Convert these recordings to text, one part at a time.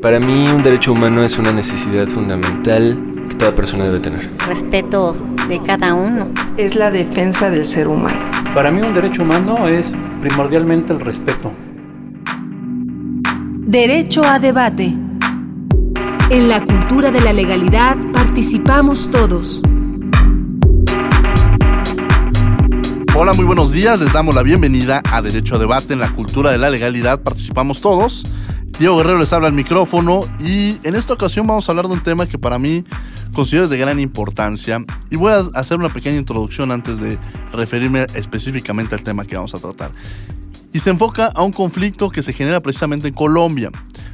Para mí un derecho humano es una necesidad fundamental que toda persona debe tener. Respeto de cada uno. Es la defensa del ser humano. Para mí un derecho humano es primordialmente el respeto. Derecho a debate. En la cultura de la legalidad participamos todos. Hola, muy buenos días. Les damos la bienvenida a Derecho a Debate en la cultura de la legalidad. Participamos todos. Diego Guerrero les habla al micrófono y en esta ocasión vamos a hablar de un tema que para mí considero de gran importancia y voy a hacer una pequeña introducción antes de referirme específicamente al tema que vamos a tratar. Y se enfoca a un conflicto que se genera precisamente en Colombia.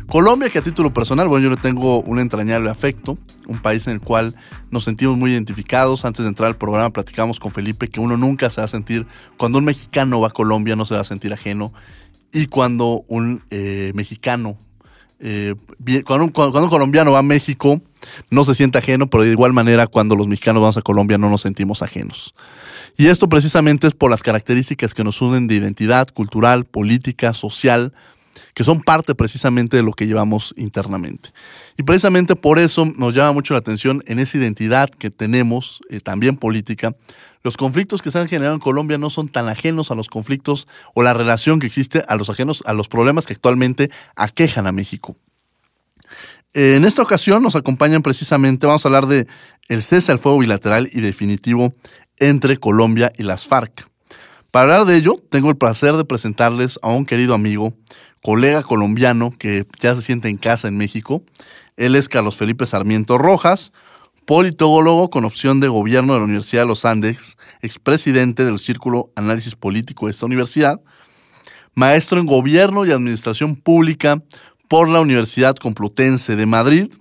Colombia que a título personal, bueno, yo le tengo un entrañable afecto, un país en el cual nos sentimos muy identificados. Antes de entrar al programa platicamos con Felipe que uno nunca se va a sentir, cuando un mexicano va a Colombia no se va a sentir ajeno y cuando un eh, mexicano, eh, cuando, un, colombiano va a México, no se siente ajeno, pero de igual manera cuando los mexicanos vamos a Colombia no nos sentimos ajenos. Y esto precisamente es por las características que nos unen de identidad cultural, política, social, que son parte precisamente de lo que llevamos internamente. Y precisamente por eso nos llama mucho la atención en esa identidad que tenemos, eh, también política, los conflictos que se han generado en Colombia no son tan ajenos a los conflictos o la relación que existe a los ajenos a los problemas que actualmente aquejan a México. En esta ocasión nos acompañan precisamente, vamos a hablar de el cese al fuego bilateral y definitivo entre Colombia y las FARC. Para hablar de ello, tengo el placer de presentarles a un querido amigo, colega colombiano que ya se siente en casa en México. Él es Carlos Felipe Sarmiento Rojas, politólogo con opción de gobierno de la Universidad de los Andes, expresidente del Círculo Análisis Político de esta universidad, maestro en gobierno y administración pública por la Universidad Complutense de Madrid,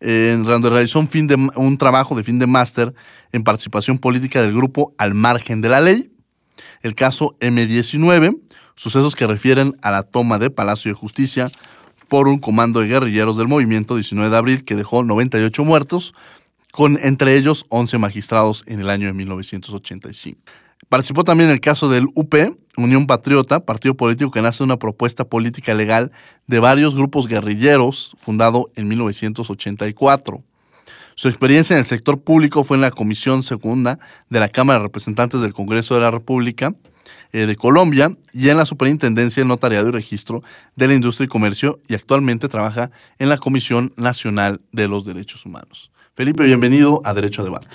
en donde realizó un, fin de, un trabajo de fin de máster en participación política del grupo Al Margen de la Ley, el caso M19, sucesos que refieren a la toma de Palacio de Justicia por un comando de guerrilleros del movimiento 19 de abril que dejó 98 muertos, con entre ellos 11 magistrados en el año de 1985. Participó también en el caso del UP, Unión Patriota, partido político que nace de una propuesta política legal de varios grupos guerrilleros, fundado en 1984. Su experiencia en el sector público fue en la Comisión Segunda de la Cámara de Representantes del Congreso de la República eh, de Colombia y en la Superintendencia del Notariado y Registro de la Industria y Comercio y actualmente trabaja en la Comisión Nacional de los Derechos Humanos. Felipe, bienvenido a Derecho Debate.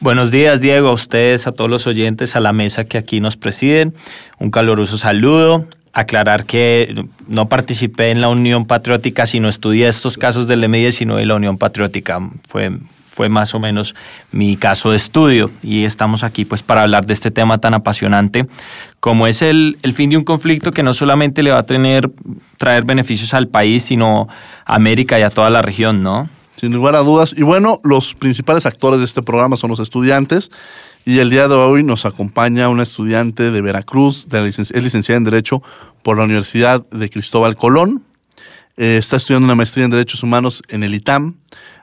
Buenos días, Diego, a ustedes, a todos los oyentes, a la mesa que aquí nos presiden. Un caluroso saludo. Aclarar que no participé en la Unión Patriótica, sino estudié estos casos del M19 y la Unión Patriótica. Fue, fue más o menos mi caso de estudio y estamos aquí pues para hablar de este tema tan apasionante como es el, el fin de un conflicto que no solamente le va a tener, traer beneficios al país, sino a América y a toda la región, ¿no? Sin lugar a dudas. Y bueno, los principales actores de este programa son los estudiantes. Y el día de hoy nos acompaña una estudiante de Veracruz, es licenciada en Derecho por la Universidad de Cristóbal Colón. Eh, está estudiando una maestría en Derechos Humanos en el ITAM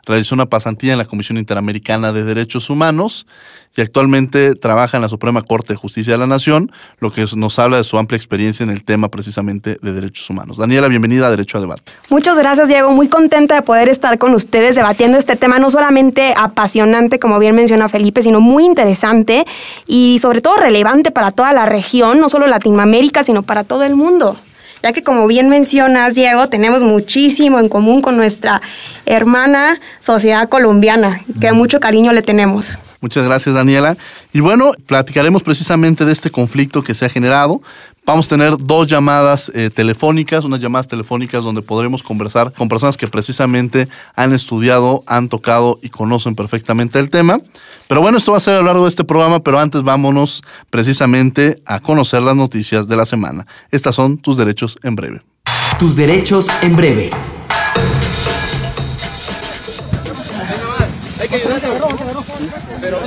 realizó una pasantía en la Comisión Interamericana de Derechos Humanos y actualmente trabaja en la Suprema Corte de Justicia de la Nación, lo que nos habla de su amplia experiencia en el tema precisamente de derechos humanos. Daniela, bienvenida a Derecho a Debate. Muchas gracias, Diego. Muy contenta de poder estar con ustedes debatiendo este tema, no solamente apasionante, como bien menciona Felipe, sino muy interesante y sobre todo relevante para toda la región, no solo Latinoamérica, sino para todo el mundo ya que como bien mencionas, Diego, tenemos muchísimo en común con nuestra hermana sociedad colombiana, que mucho cariño le tenemos. Muchas gracias, Daniela. Y bueno, platicaremos precisamente de este conflicto que se ha generado, Vamos a tener dos llamadas eh, telefónicas, unas llamadas telefónicas donde podremos conversar con personas que precisamente han estudiado, han tocado y conocen perfectamente el tema. Pero bueno, esto va a ser a lo largo de este programa, pero antes vámonos precisamente a conocer las noticias de la semana. Estas son tus derechos en breve. Tus derechos en breve.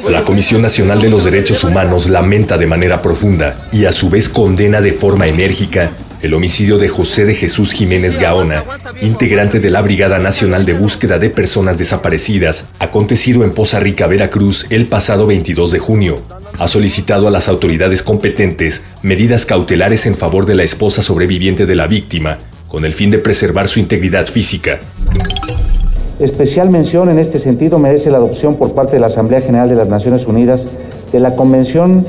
La Comisión Nacional de los Derechos Humanos lamenta de manera profunda y a su vez condena de forma enérgica el homicidio de José de Jesús Jiménez Gaona, integrante de la Brigada Nacional de Búsqueda de Personas Desaparecidas, acontecido en Poza Rica, Veracruz, el pasado 22 de junio. Ha solicitado a las autoridades competentes medidas cautelares en favor de la esposa sobreviviente de la víctima, con el fin de preservar su integridad física. Especial mención en este sentido merece la adopción por parte de la Asamblea General de las Naciones Unidas de la Convención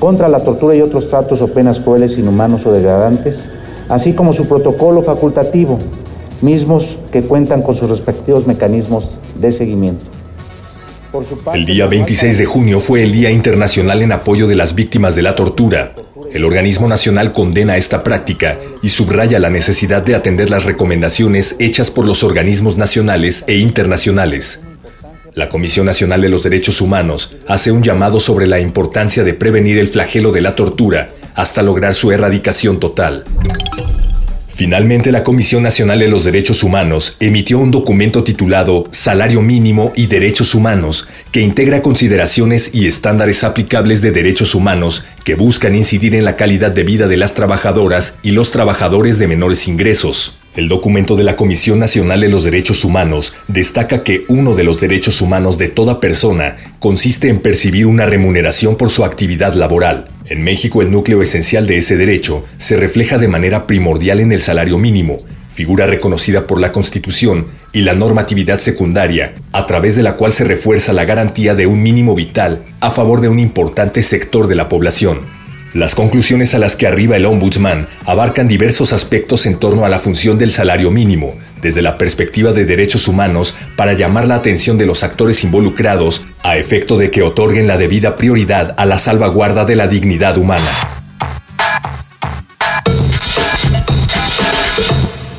contra la tortura y otros tratos o penas crueles, inhumanos o degradantes, así como su protocolo facultativo, mismos que cuentan con sus respectivos mecanismos de seguimiento. El día 26 de junio fue el Día Internacional en apoyo de las víctimas de la tortura. El organismo nacional condena esta práctica y subraya la necesidad de atender las recomendaciones hechas por los organismos nacionales e internacionales. La Comisión Nacional de los Derechos Humanos hace un llamado sobre la importancia de prevenir el flagelo de la tortura hasta lograr su erradicación total. Finalmente, la Comisión Nacional de los Derechos Humanos emitió un documento titulado Salario Mínimo y Derechos Humanos, que integra consideraciones y estándares aplicables de derechos humanos que buscan incidir en la calidad de vida de las trabajadoras y los trabajadores de menores ingresos. El documento de la Comisión Nacional de los Derechos Humanos destaca que uno de los derechos humanos de toda persona consiste en percibir una remuneración por su actividad laboral. En México el núcleo esencial de ese derecho se refleja de manera primordial en el salario mínimo, figura reconocida por la Constitución y la normatividad secundaria, a través de la cual se refuerza la garantía de un mínimo vital a favor de un importante sector de la población. Las conclusiones a las que arriba el ombudsman abarcan diversos aspectos en torno a la función del salario mínimo, desde la perspectiva de derechos humanos para llamar la atención de los actores involucrados a efecto de que otorguen la debida prioridad a la salvaguarda de la dignidad humana.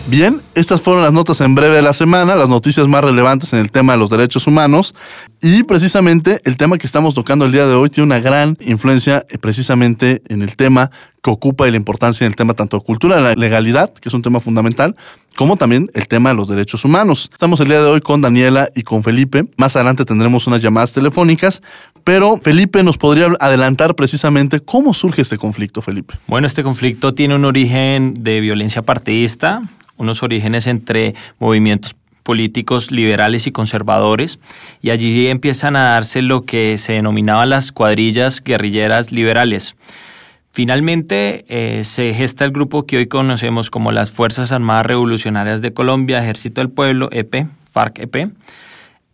Bien, estas fueron las notas en breve de la semana, las noticias más relevantes en el tema de los derechos humanos. Y precisamente el tema que estamos tocando el día de hoy tiene una gran influencia eh, precisamente en el tema que ocupa y la importancia en el tema tanto cultura la legalidad, que es un tema fundamental, como también el tema de los derechos humanos. Estamos el día de hoy con Daniela y con Felipe. Más adelante tendremos unas llamadas telefónicas, pero Felipe nos podría adelantar precisamente cómo surge este conflicto, Felipe. Bueno, este conflicto tiene un origen de violencia partidista, unos orígenes entre movimientos políticos liberales y conservadores, y allí empiezan a darse lo que se denominaban las cuadrillas guerrilleras liberales. Finalmente eh, se gesta el grupo que hoy conocemos como las Fuerzas Armadas Revolucionarias de Colombia, Ejército del Pueblo, EP, FARC-EP,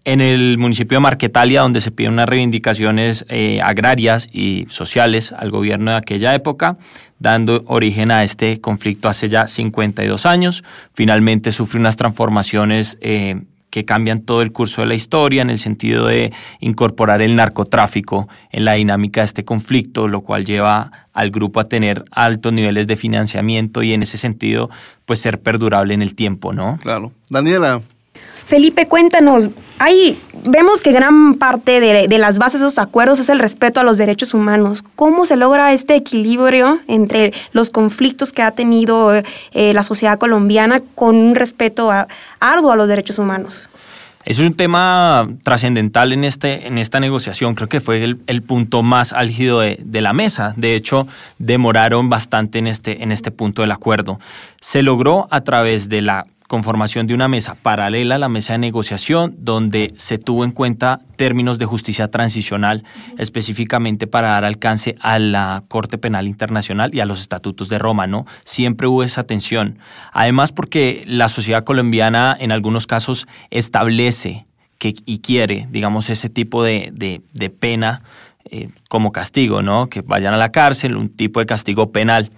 en el municipio de Marquetalia, donde se piden unas reivindicaciones eh, agrarias y sociales al gobierno de aquella época, dando origen a este conflicto hace ya 52 años. Finalmente sufre unas transformaciones eh, que cambian todo el curso de la historia en el sentido de incorporar el narcotráfico en la dinámica de este conflicto, lo cual lleva al grupo a tener altos niveles de financiamiento y en ese sentido pues ser perdurable en el tiempo, ¿no? Claro. Daniela, Felipe, cuéntanos, ahí vemos que gran parte de, las bases de esos acuerdos es el respeto a los derechos humanos. ¿Cómo se logra este equilibrio entre los conflictos que ha tenido eh, la sociedad colombiana con un respeto arduo a los derechos humanos? Es un tema trascendental en, este, en esta negociación. Creo que fue el, punto más álgido de, de, la mesa. De hecho, demoraron bastante en este, en este punto del acuerdo. Se logró a través de la conformación de una mesa paralela a la mesa de negociación, donde se tuvo en cuenta términos de justicia transicional, específicamente para dar alcance a la Corte Penal Internacional y a los estatutos de Roma, ¿no? Siempre hubo esa tensión. Además, porque la sociedad colombiana en algunos casos establece que, y quiere, digamos, ese tipo de, de, pena eh, como castigo, ¿no? Que vayan a la cárcel, un tipo de castigo penal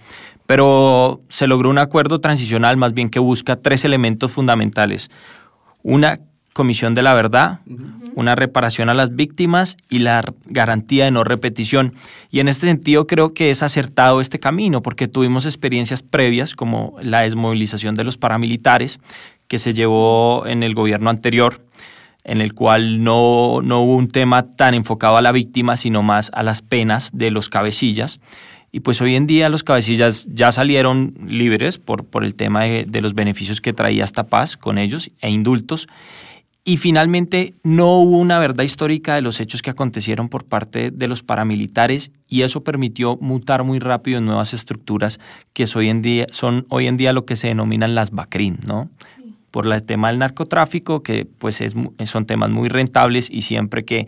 pero se logró un acuerdo transicional más bien que busca tres elementos fundamentales. Una comisión de la verdad, una reparación a las víctimas y la garantía de no repetición. Y en este sentido creo que es acertado este camino porque tuvimos experiencias previas como la desmovilización de los paramilitares que se llevó en el gobierno anterior en el cual no, no hubo un tema tan enfocado a la víctima, sino más a las penas de los cabecillas. Y pues hoy en día los cabecillas ya salieron libres por, por el tema de, los beneficios que traía esta paz con ellos e indultos. Y finalmente no hubo una verdad histórica de los hechos que acontecieron por parte de los paramilitares y eso permitió mutar muy rápido en nuevas estructuras que hoy en día, son hoy en día lo que se denominan las BACRIN, ¿no? Por el tema del narcotráfico, que pues es, son temas muy rentables y siempre que,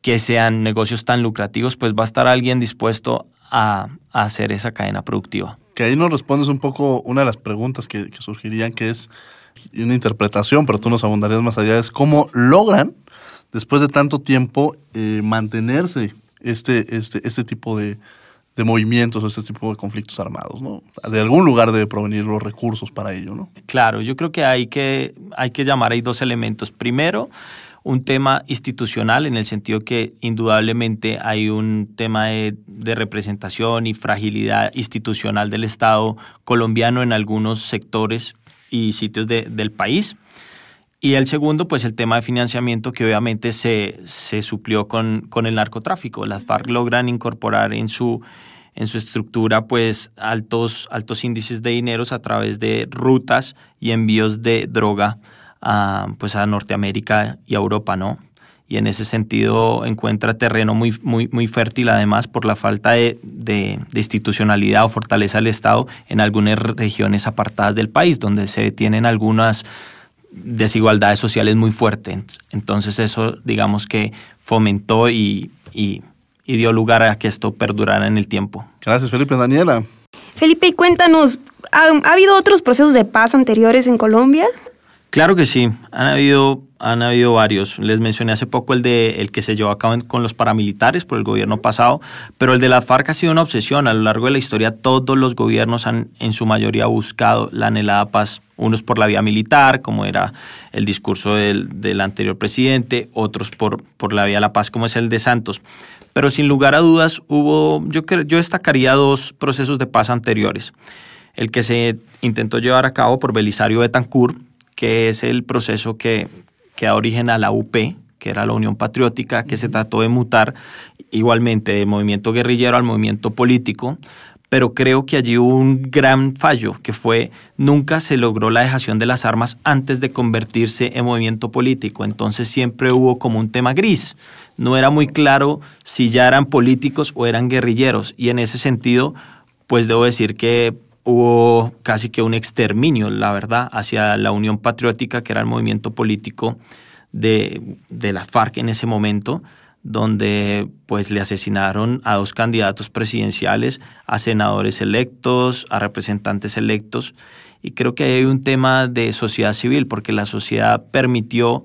que sean negocios tan lucrativos, pues va a estar alguien dispuesto a, hacer esa cadena productiva. Que ahí nos respondes un poco una de las preguntas que, que surgirían, que es una interpretación, pero tú nos abundarías más allá, es cómo logran, después de tanto tiempo, eh, mantenerse este, este, este tipo de, de movimientos, este tipo de conflictos armados, ¿no? De algún lugar debe provenir los recursos para ello, ¿no? Claro, yo creo que hay que, hay que llamar ahí dos elementos. Primero, un tema institucional en el sentido que indudablemente hay un tema de, de, representación y fragilidad institucional del Estado colombiano en algunos sectores y sitios de, del país. Y el segundo, pues el tema de financiamiento que obviamente se, se suplió con, con el narcotráfico. Las FARC logran incorporar en su, en su estructura pues altos, altos índices de dineros a través de rutas y envíos de droga a, pues a Norteamérica y a Europa, ¿no? Y en ese sentido encuentra terreno muy, muy, muy fértil, además, por la falta de, de, de, institucionalidad o fortaleza del Estado en algunas regiones apartadas del país, donde se tienen algunas desigualdades sociales muy fuertes. Entonces eso, digamos que fomentó y, y, y dio lugar a que esto perdurara en el tiempo. Gracias, Felipe. Daniela. Felipe, y cuéntanos, ¿ha, ¿ha habido otros procesos de paz anteriores en Colombia? Claro que sí, han habido, han habido varios. Les mencioné hace poco el de el que se llevó a cabo con los paramilitares por el gobierno pasado, pero el de la FARC ha sido una obsesión. A lo largo de la historia todos los gobiernos han en su mayoría buscado la anhelada paz, unos por la vía militar, como era el discurso del, del anterior presidente, otros por, por la vía de la paz, como es el de Santos. Pero sin lugar a dudas hubo, yo, yo destacaría dos procesos de paz anteriores. El que se intentó llevar a cabo por Belisario Betancourt, que es el proceso que, que da origen a la UP, que era la Unión Patriótica, que se trató de mutar igualmente del movimiento guerrillero al movimiento político, pero creo que allí hubo un gran fallo, que fue nunca se logró la dejación de las armas antes de convertirse en movimiento político, entonces siempre hubo como un tema gris, no era muy claro si ya eran políticos o eran guerrilleros, y en ese sentido, pues debo decir que hubo casi que un exterminio, la verdad, hacia la Unión Patriótica, que era el movimiento político de, de, la FARC en ese momento, donde pues le asesinaron a dos candidatos presidenciales, a senadores electos, a representantes electos, y creo que hay un tema de sociedad civil, porque la sociedad permitió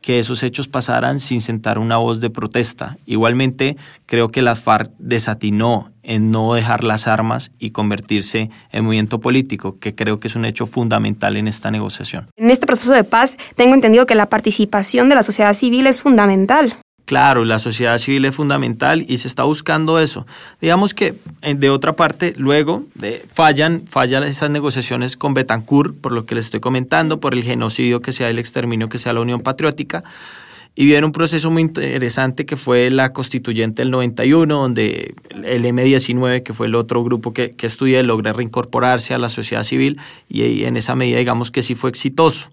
que esos hechos pasaran sin sentar una voz de protesta. Igualmente, creo que la FARC desatinó en no dejar las armas y convertirse en movimiento político, que creo que es un hecho fundamental en esta negociación. En este proceso de paz, tengo entendido que la participación de la sociedad civil es fundamental. Claro, la sociedad civil es fundamental y se está buscando eso. Digamos que de otra parte, luego de, fallan, fallan esas negociaciones con Betancourt, por lo que les estoy comentando, por el genocidio que sea el exterminio que sea la Unión Patriótica. Y viene un proceso muy interesante que fue la constituyente del 91, donde el M19, que fue el otro grupo que, que estudié, logra reincorporarse a la sociedad civil y en esa medida digamos que sí fue exitoso.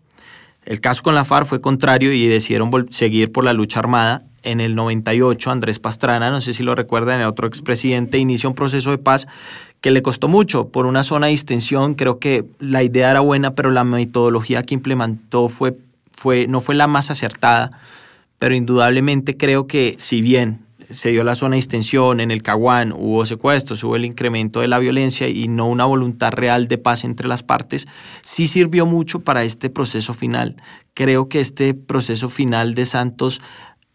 El caso con la FARC fue contrario y decidieron seguir por la lucha armada en el 98, Andrés Pastrana, no sé si lo recuerdan, el otro expresidente, inicia un proceso de paz que le costó mucho por una zona de distensión. Creo que la idea era buena, pero la metodología que implementó fue, fue, no fue la más acertada. Pero indudablemente creo que si bien se dio la zona de distensión, en el Caguán hubo secuestros, hubo el incremento de la violencia y no una voluntad real de paz entre las partes, sí sirvió mucho para este proceso final. Creo que este proceso final de Santos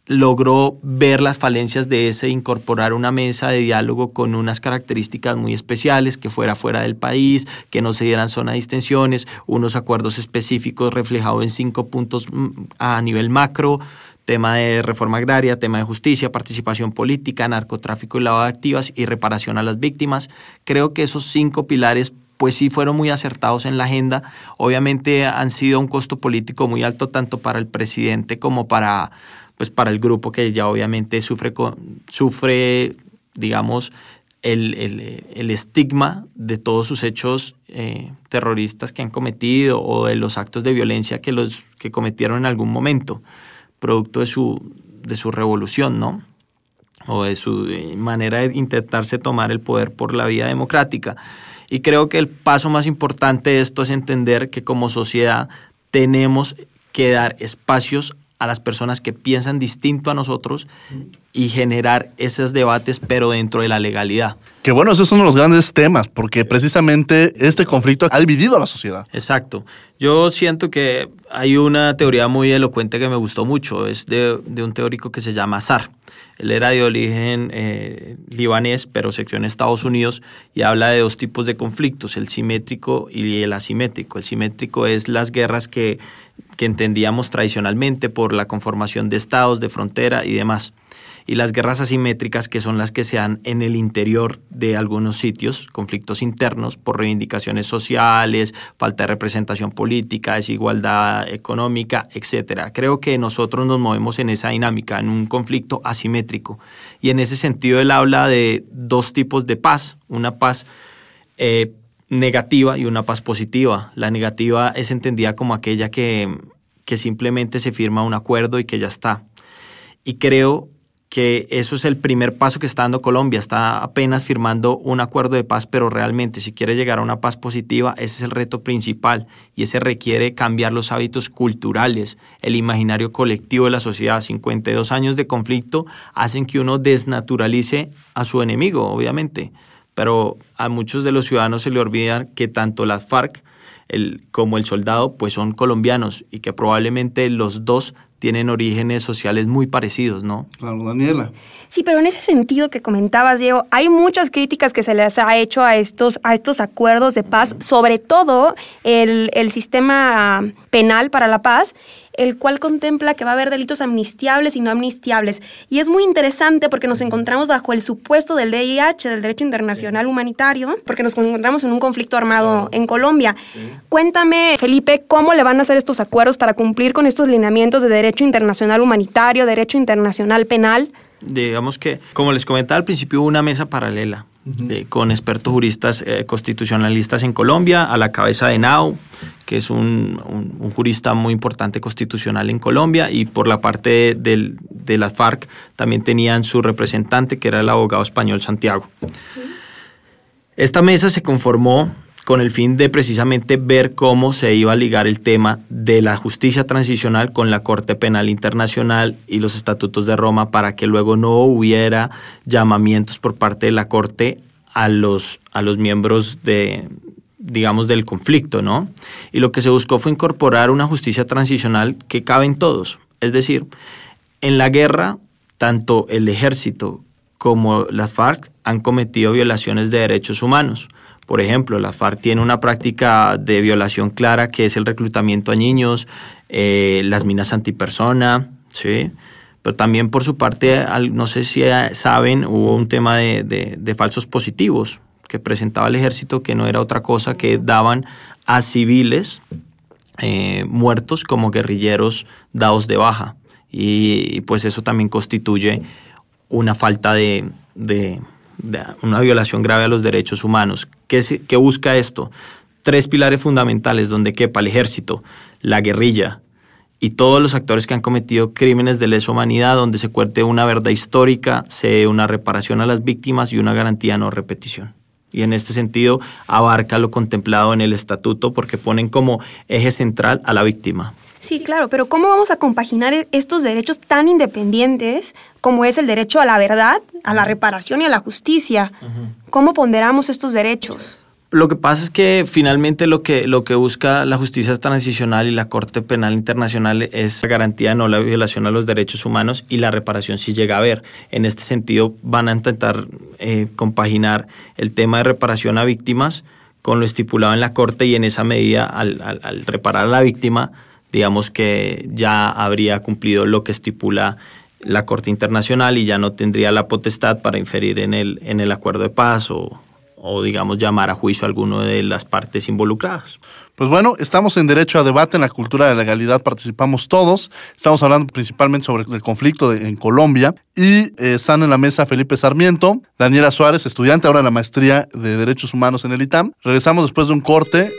logró ver las falencias de ese, incorporar una mesa de diálogo con unas características muy especiales, que fuera fuera del país, que no se dieran zona de distensiones, unos acuerdos específicos reflejados en cinco puntos a nivel macro, tema de reforma agraria, tema de justicia, participación política, narcotráfico y lavado de activas y reparación a las víctimas. Creo que esos cinco pilares pues sí fueron muy acertados en la agenda. Obviamente han sido un costo político muy alto tanto para el presidente como para pues para el grupo que ya obviamente sufre, sufre digamos, el, el, el estigma de todos sus hechos eh, terroristas que han cometido o de los actos de violencia que, los, que cometieron en algún momento, producto de su, de su revolución, ¿no? O de su manera de intentarse tomar el poder por la vía democrática. Y creo que el paso más importante de esto es entender que como sociedad tenemos que dar espacios a las personas que piensan distinto a nosotros y generar esos debates, pero dentro de la legalidad. Que bueno, ese es uno de los grandes temas, porque precisamente este conflicto ha dividido a la sociedad. Exacto. Yo siento que hay una teoría muy elocuente que me gustó mucho, es de, un teórico que se llama Azar. Él era de origen eh, libanés, pero se crió en Estados Unidos y habla de dos tipos de conflictos, el simétrico y el asimétrico. El simétrico es las guerras que, que entendíamos tradicionalmente por la conformación de estados, de frontera y demás y las guerras asimétricas, que son las que se dan en el interior de algunos sitios, conflictos internos por reivindicaciones sociales, falta de representación política, desigualdad económica, etc. Creo que nosotros nos movemos en esa dinámica, en un conflicto asimétrico. Y en ese sentido él habla de dos tipos de paz, una paz eh, negativa y una paz positiva. La negativa es entendida como aquella que, que simplemente se firma un acuerdo y que ya está. Y creo que eso es el primer paso que está dando Colombia. Está apenas firmando un acuerdo de paz, pero realmente si quiere llegar a una paz positiva, ese es el reto principal y ese requiere cambiar los hábitos culturales, el imaginario colectivo de la sociedad. 52 años de conflicto hacen que uno desnaturalice a su enemigo, obviamente, pero a muchos de los ciudadanos se le olvida que tanto las FARC el, como el soldado pues son colombianos y que probablemente los dos tienen orígenes sociales muy parecidos, ¿no? Claro, Daniela. Sí, pero en ese sentido que comentabas, Diego, hay muchas críticas que se les ha hecho a estos, a estos acuerdos de paz, sobre todo el, el sistema penal para la paz el cual contempla que va a haber delitos amnistiables y no amnistiables. Y es muy interesante porque nos encontramos bajo el supuesto del DIH, del Derecho Internacional Humanitario, porque nos encontramos en un conflicto armado en Colombia. Cuéntame, Felipe, ¿cómo le van a hacer estos acuerdos para cumplir con estos lineamientos de Derecho Internacional Humanitario, Derecho Internacional Penal? Digamos que, como les comentaba al principio, una mesa paralela con expertos juristas eh, constitucionalistas en Colombia, a la cabeza de Nao, que es un, jurista muy importante constitucional en Colombia, y por la parte de, de las FARC también tenían su representante, que era el abogado español Santiago. Esta mesa se conformó con el fin de precisamente ver cómo se iba a ligar el tema de la justicia transicional con la Corte Penal Internacional y los estatutos de Roma para que luego no hubiera llamamientos por parte de la Corte a los, a los miembros de, digamos, del conflicto, ¿no? Y lo que se buscó fue incorporar una justicia transicional que cabe en todos. Es decir, en la guerra, tanto el ejército como las FARC han cometido violaciones de derechos humanos. Por ejemplo, la FARC tiene una práctica de violación clara que es el reclutamiento a niños, eh, las minas antipersona, ¿sí? Pero también por su parte, no sé si saben, hubo un tema de, falsos positivos que presentaba el ejército que no era otra cosa que daban a civiles eh, muertos como guerrilleros dados de baja. Y, pues eso también constituye una falta de una violación grave a los derechos humanos. ¿Qué, ¿Qué, busca esto? Tres pilares fundamentales donde quepa el ejército, la guerrilla y todos los actores que han cometido crímenes de lesa humanidad, donde se cuerte una verdad histórica, se una reparación a las víctimas y una garantía no repetición. Y en este sentido abarca lo contemplado en el estatuto porque ponen como eje central a la víctima. Sí, claro, pero ¿cómo vamos a compaginar e-, estos derechos tan independientes como es el derecho a la verdad, a la reparación y a la justicia? ¿Cómo ponderamos estos derechos? Lo que pasa es que finalmente lo que, lo que busca la justicia transicional y la Corte Penal Internacional es la garantía de no la violación a los derechos humanos y la reparación si llega a haber. En este sentido van a intentar eh, compaginar el tema de reparación a víctimas con lo estipulado en la Corte y en esa medida al, al reparar a la víctima digamos que ya habría cumplido lo que estipula la Corte Internacional y ya no tendría la potestad para inferir en el, en el acuerdo de paz o, o digamos llamar a juicio a alguno de las partes involucradas. Pues bueno, estamos en derecho a debate, en la cultura de la legalidad participamos todos. Estamos hablando principalmente sobre el conflicto en Colombia y eh, están en la mesa Felipe Sarmiento, Daniela Suárez, estudiante ahora de la maestría de Derechos Humanos en el ITAM. Regresamos después de un corte.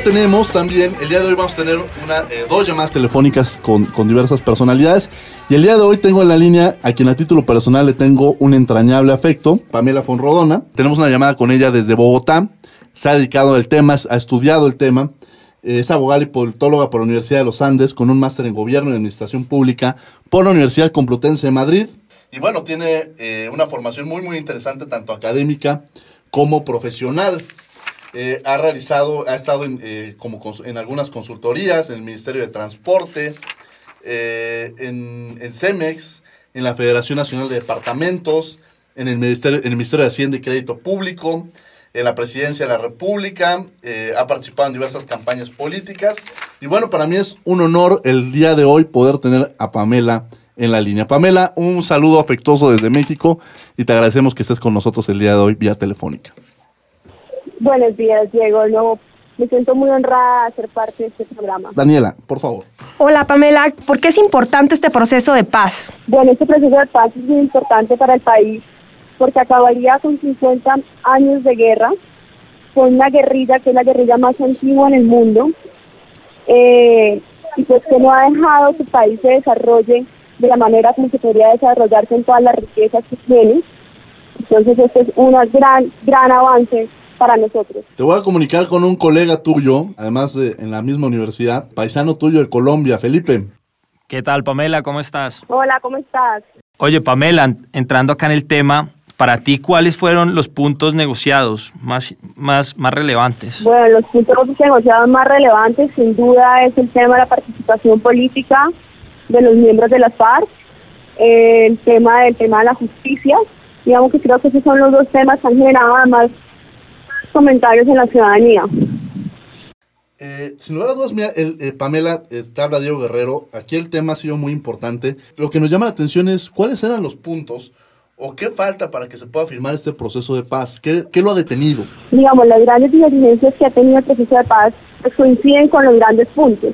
Tenemos también, el día de hoy vamos a tener una, eh, dos llamadas telefónicas con, diversas personalidades. Y el día de hoy tengo en la línea a quien a título personal le tengo un entrañable afecto, Pamela Fonrodona. Tenemos una llamada con ella desde Bogotá. Se ha dedicado al tema, ha estudiado el tema. Es abogada y politóloga por la Universidad de los Andes, con un máster en Gobierno y Administración Pública por la Universidad Complutense de Madrid. Y bueno, tiene eh, una formación muy, muy interesante, tanto académica como profesional. Eh, ha realizado, ha estado en, eh, como en algunas consultorías, en el Ministerio de Transporte, eh, en, en CEMEX, en la Federación Nacional de Departamentos, en el Ministerio, en el Ministerio de Hacienda y Crédito Público, en la Presidencia de la República, ha participado en diversas campañas políticas. Y bueno, para mí es un honor el día de hoy poder tener a Pamela en la línea. Pamela, un saludo afectuoso desde México y te agradecemos que estés con nosotros el día de hoy vía telefónica. Buenos días, Diego. No, me siento muy honrada de ser parte de este programa. Daniela, por favor. Hola Pamela, ¿por qué es importante este proceso de paz? Bueno, este proceso de paz es muy importante para el país porque acabaría con 50 años de guerra, con una guerrilla que es la guerrilla más antigua en el mundo, eh, y pues que no ha dejado que el país se desarrolle de la manera como se podría desarrollarse en todas las riquezas que tiene. Entonces este es un gran, gran avance para nosotros. Te voy a comunicar con un colega tuyo, además de en la misma universidad, paisano tuyo de Colombia, Felipe. ¿Qué tal, Pamela? ¿Cómo estás? Hola, ¿cómo estás? Oye, Pamela, en- entrando acá en el tema, para ti, ¿cuáles fueron los puntos negociados más, más, más relevantes? Bueno, los puntos negociados más relevantes sin duda es el tema de la participación política de los miembros de las FARC, el tema del tema de la justicia. Digamos que creo que esos son los dos temas que han generado además comentarios en la ciudadanía. Eh, sin lugar a dudas, mira, el, eh, Pamela, eh, te habla Diego Guerrero. Aquí el tema ha sido muy importante. Lo que nos llama la atención es cuáles eran los puntos o qué falta para que se pueda firmar este proceso de paz. ¿Qué, qué lo ha detenido? Digamos, las grandes divergencias que ha tenido el proceso de paz pues, coinciden con los grandes puntos,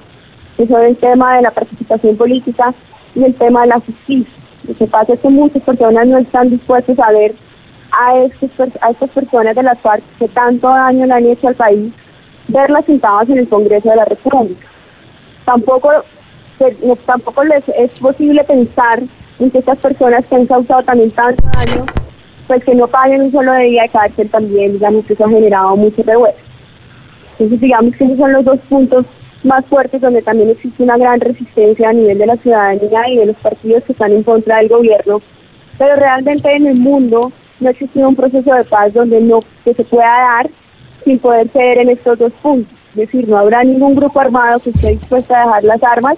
que son el tema de la participación política y el tema de la justicia. Lo que pasa es que muchas personas no están dispuestas a ver a, estas personas de las FARC que tanto daño le han hecho al país, verlas sentadas en el Congreso de la República. Tampoco, no- tampoco es posible pensar en que estas personas que han causado también tanto daño, pues que no paguen un solo día de cárcel también, digamos que eso ha generado mucho revuelo. Entonces digamos que esos son los dos puntos más fuertes donde también existe una gran resistencia a nivel de la ciudadanía y de los partidos que están en contra del gobierno. Pero realmente en el mundo no ha existido un proceso de paz donde no que se pueda dar sin poder ceder en estos dos puntos. Es decir, no habrá ningún grupo armado que esté dispuesto a dejar las armas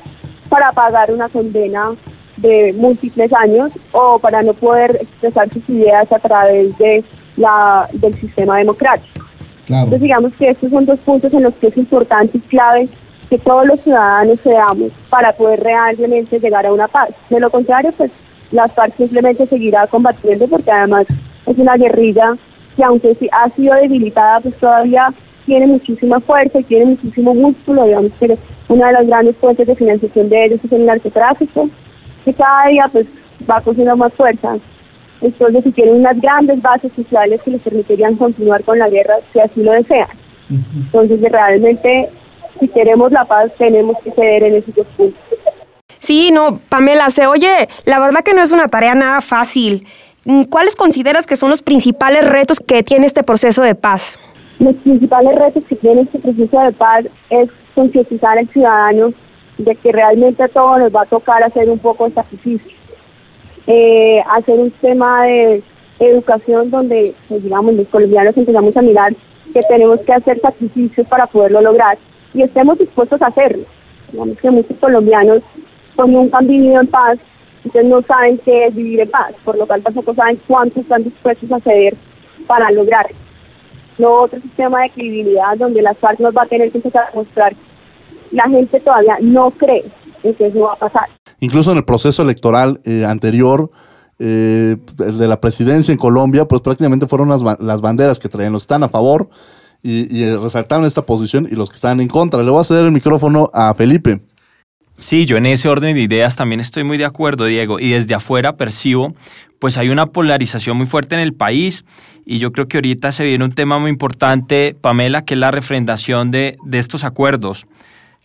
para pagar una condena de múltiples años o para no poder expresar sus ideas a través de la, del sistema democrático. Entonces digamos que estos son dos puntos en los que es importante y clave que todos los ciudadanos seamos para poder realmente llegar a una paz. De lo contrario, pues las FARC simplemente seguirá combatiendo porque además es una guerrilla que aunque ha sido debilitada, pues todavía tiene muchísima fuerza y tiene muchísimo músculo, digamos que una de las grandes fuentes de financiación de ellos es el narcotráfico, que cada día pues va cogiendo más fuerza. Entonces, si tienen unas grandes bases sociales que les permitirían continuar con la guerra si así lo desean. Entonces, realmente, si queremos la paz, tenemos que ceder en esos dos puntos. Sí, no, Pamela, se oye, la verdad que no es una tarea nada fácil. Mm, ¿Cuáles consideras que son los principales retos que tiene este proceso de paz? Los principales retos que tiene este proceso de paz es concientizar al ciudadano de que realmente a todos nos va a tocar hacer un poco de sacrificio. Eh, hacer un tema de educación donde, pues, digamos, los colombianos empezamos a mirar que tenemos que hacer sacrificios para poderlo lograr y estemos dispuestos a hacerlo. Digamos que muchos colombianos pues, nunca han vivido en paz, entonces no saben qué es vivir en paz, por lo cual tampoco saben cuánto están dispuestos a ceder para lograrlo. No otro sistema de credibilidad donde las FARC nos va a tener que empezar a mostrar la gente todavía no cree en que eso va a pasar. Incluso en el proceso electoral eh, anterior, eh, de la presidencia en Colombia, pues prácticamente fueron las, las banderas que traían los que están a favor y, y, resaltaron esta posición y los que están en contra. Le voy a ceder el micrófono a Felipe. Sí, yo en ese orden de ideas también estoy muy de acuerdo, Diego, y desde afuera percibo, pues hay una polarización muy fuerte en el país y yo creo que ahorita se viene un tema muy importante, Pamela, que es la refrendación de, estos acuerdos,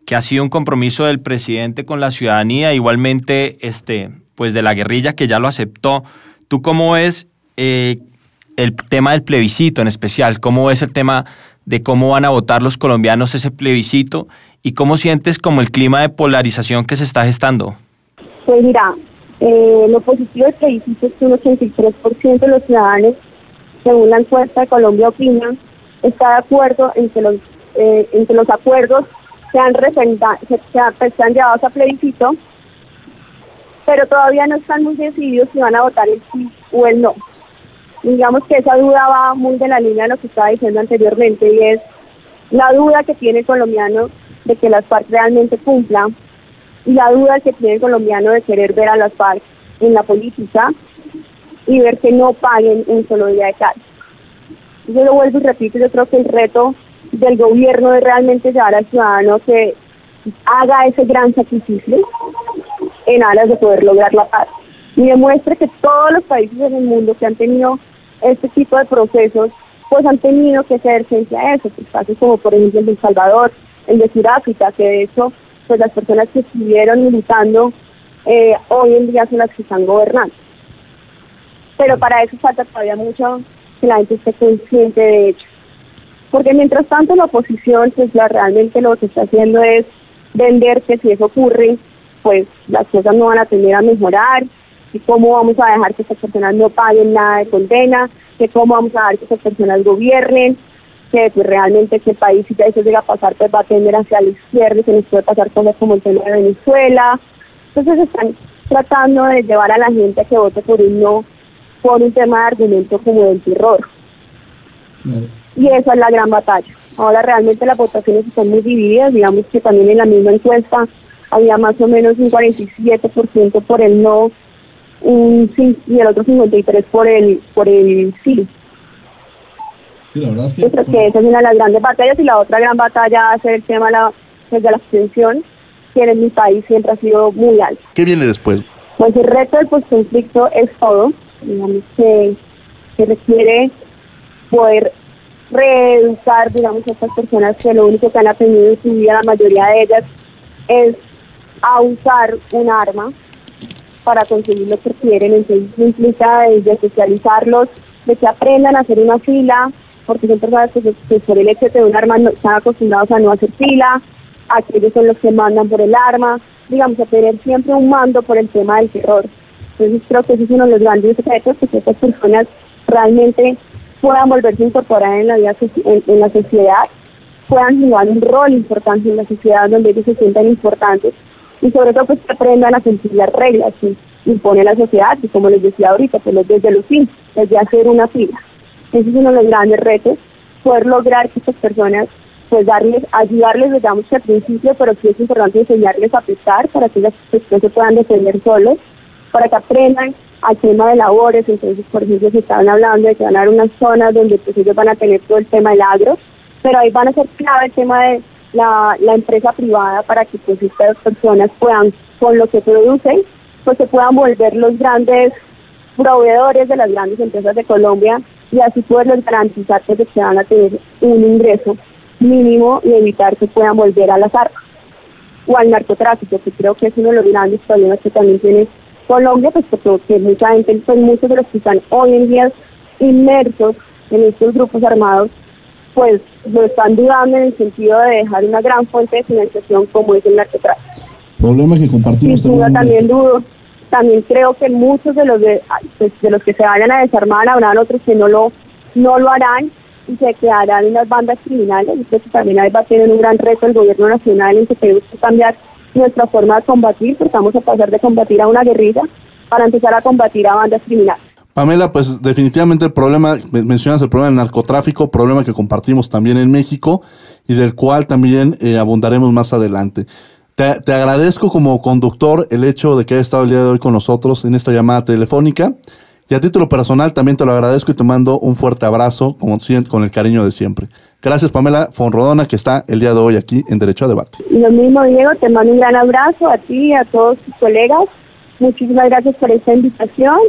que ha sido un compromiso del presidente con la ciudadanía, igualmente este, pues de la guerrilla que ya lo aceptó. ¿Tú cómo ves eh, el tema del plebiscito en especial? ¿Cómo ves el tema de cómo van a votar los colombianos ese plebiscito y cómo sientes como el clima de polarización que se está gestando? Pues mira, eh, lo positivo del plebiscito es que un 83% de los ciudadanos, según la encuesta de Colombia Opina, está de acuerdo en que los, eh, en que los acuerdos sean, se, se, sean llevados a plebiscito, pero todavía no están muy decididos si van a votar el sí o el no digamos que esa duda va muy de la línea de lo que estaba diciendo anteriormente y es la duda que tiene el colombiano de que las FARC realmente cumplan y la duda que tiene el colombiano de querer ver a las FARC en la política y ver que no paguen un solo día de cárcel. Yo lo vuelvo y repito, yo creo que el reto del gobierno es realmente llevar al ciudadano que haga ese gran sacrificio en aras de poder lograr la paz y demuestre que todos los países en el mundo que han tenido este tipo de procesos, pues han tenido que hacer frente a eso, pues casos como por ejemplo El Salvador, el de Sudáfrica, que de hecho pues las personas que estuvieron militando eh, hoy en día son las que están gobernando. Pero para eso falta todavía mucho que la gente esté consciente de hecho. Porque mientras tanto la oposición pues la, realmente lo que está haciendo es vender que si eso ocurre, pues las cosas no van a tener a mejorar, y cómo vamos a dejar que estas personas no paguen nada de condena, que cómo vamos a dejar que estas personas gobiernen, que pues, realmente este país si eso llega a pasar pues va a tender hacia la izquierda y se nos puede pasar cosas como el tema de Venezuela. Entonces están tratando de llevar a la gente a que vote por un no, por un tema de argumento como del terror. Y esa es la gran batalla. Ahora realmente las votaciones están muy divididas, digamos que también en la misma encuesta había más o menos un 47% por el no un y el otro 53 por el por el sí. Sí, la verdad es que... Yo creo que esa es una de las grandes batallas y la otra gran batalla va a ser el tema de la, pues, de la abstención, que en mi país siempre ha sido muy alto. ¿Qué viene después? Pues el reto del post-conflicto es todo, digamos que, que requiere poder reeducar, digamos, a estas personas que lo único que han aprendido en su vida, la mayoría de ellas, es a usar un arma, para conseguir lo que quieren, entonces implica desde socializarlos, de que aprendan a hacer una fila, porque son personas que, por el hecho de un arma no, están acostumbrados a no hacer fila, aquellos son los que mandan por el arma, digamos, a tener siempre un mando por el tema del terror. Entonces creo que ese es uno de los grandes retos, que estas personas realmente puedan volverse incorporadas en la vida en la sociedad, puedan jugar un rol importante en la sociedad donde ellos se sientan importantes y sobre todo pues que aprendan a cumplir las reglas que impone la sociedad y como les decía ahorita, pues desde los fins, desde hacer una fila. Ese es uno de los grandes retos, poder lograr que estas personas pues darles, ayudarles digamos al principio, pero sí es importante enseñarles a pescar para que las personas se puedan defender solos, para que aprendan al tema de labores, entonces por ejemplo se estaban hablando de que van a haber unas zonas donde pues ellos van a tener todo el tema del agro, pero ahí van a ser clave el tema de la, empresa privada para que pues estas personas puedan, con lo que producen, pues se puedan volver los grandes proveedores de las grandes empresas de Colombia y así poderles garantizar que se van a tener un ingreso mínimo y evitar que puedan volver a las armas o al narcotráfico, que creo que es uno de los grandes problemas que también tiene Colombia, pues porque mucha gente, pues muchos de los que están hoy en día inmersos en estos grupos armados pues lo están dudando en el sentido de dejar una gran fuente de financiación como es el narcotráfico. Problema que compartimos también. también dudo, también creo que muchos de los de, pues, de los que se vayan a desarmar habrán otros que no lo no lo harán y se quedarán en las bandas criminales. Y creo también ahí va a tener un gran reto el gobierno nacional en que tenemos que cambiar nuestra forma de combatir, porque vamos a pasar de combatir a una guerrilla para empezar a combatir a bandas criminales. Pamela, pues definitivamente el problema, mencionas el problema del narcotráfico, problema que compartimos también en México y del cual también eh, abundaremos más adelante. Te, agradezco como conductor el hecho de que hayas estado el día de hoy con nosotros en esta llamada telefónica y a título personal también te lo agradezco y te mando un fuerte abrazo como, con el cariño de siempre. Gracias Pamela Fonrodona que está el día de hoy aquí en Derecho a Debate. Y lo mismo Diego, te mando un gran abrazo a ti y a todos tus colegas. Muchísimas gracias por esta invitación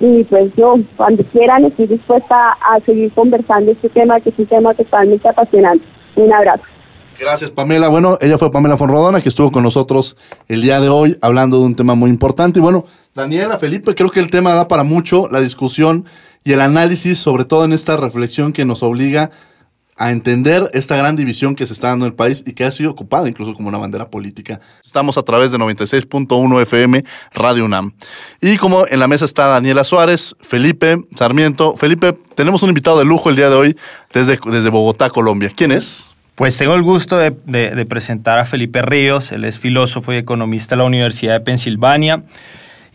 y pues yo cuando quieran estoy dispuesta a seguir conversando este tema que es un tema totalmente apasionante. Un abrazo. Gracias, Pamela. Bueno, ella fue Pamela Fonrodona, que estuvo con nosotros el día de hoy hablando de un tema muy importante. Y bueno, Daniela, Felipe, creo que el tema da para mucho la discusión y el análisis, sobre todo en esta reflexión que nos obliga a entender esta gran división que se está dando en el país y que ha sido ocupada incluso como una bandera política. Estamos a través de 96.1 FM Radio UNAM. Y como en la mesa está Daniela Suárez, Felipe Sarmiento. Felipe, tenemos un invitado de lujo el día de hoy desde, desde Bogotá, Colombia. ¿Quién es? Pues tengo el gusto de, presentar a Felipe Ríos, él es filósofo y economista de la Universidad de Pensilvania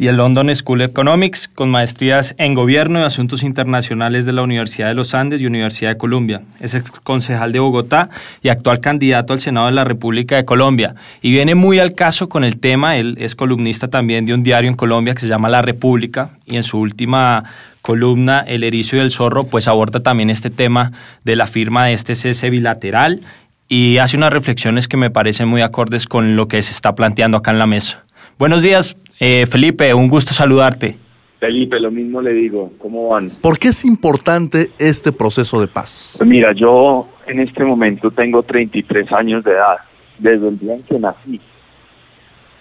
y el London School of Economics, con maestrías en Gobierno y Asuntos Internacionales de la Universidad de los Andes y Universidad de Columbia. Es ex concejal de Bogotá y actual candidato al Senado de la República de Colombia. Y viene muy al caso con el tema, él es columnista también de un diario en Colombia que se llama La República y en su última columna El erizo y el zorro, pues aborda también este tema de la firma de este cese bilateral y hace unas reflexiones que me parecen muy acordes con lo que se está planteando acá en la mesa. Buenos días, eh, Felipe, un gusto saludarte. Felipe, lo mismo le digo, ¿cómo van? ¿Por qué es importante este proceso de paz? Pues mira, yo en este momento tengo 33 años de edad, desde el día en que nací.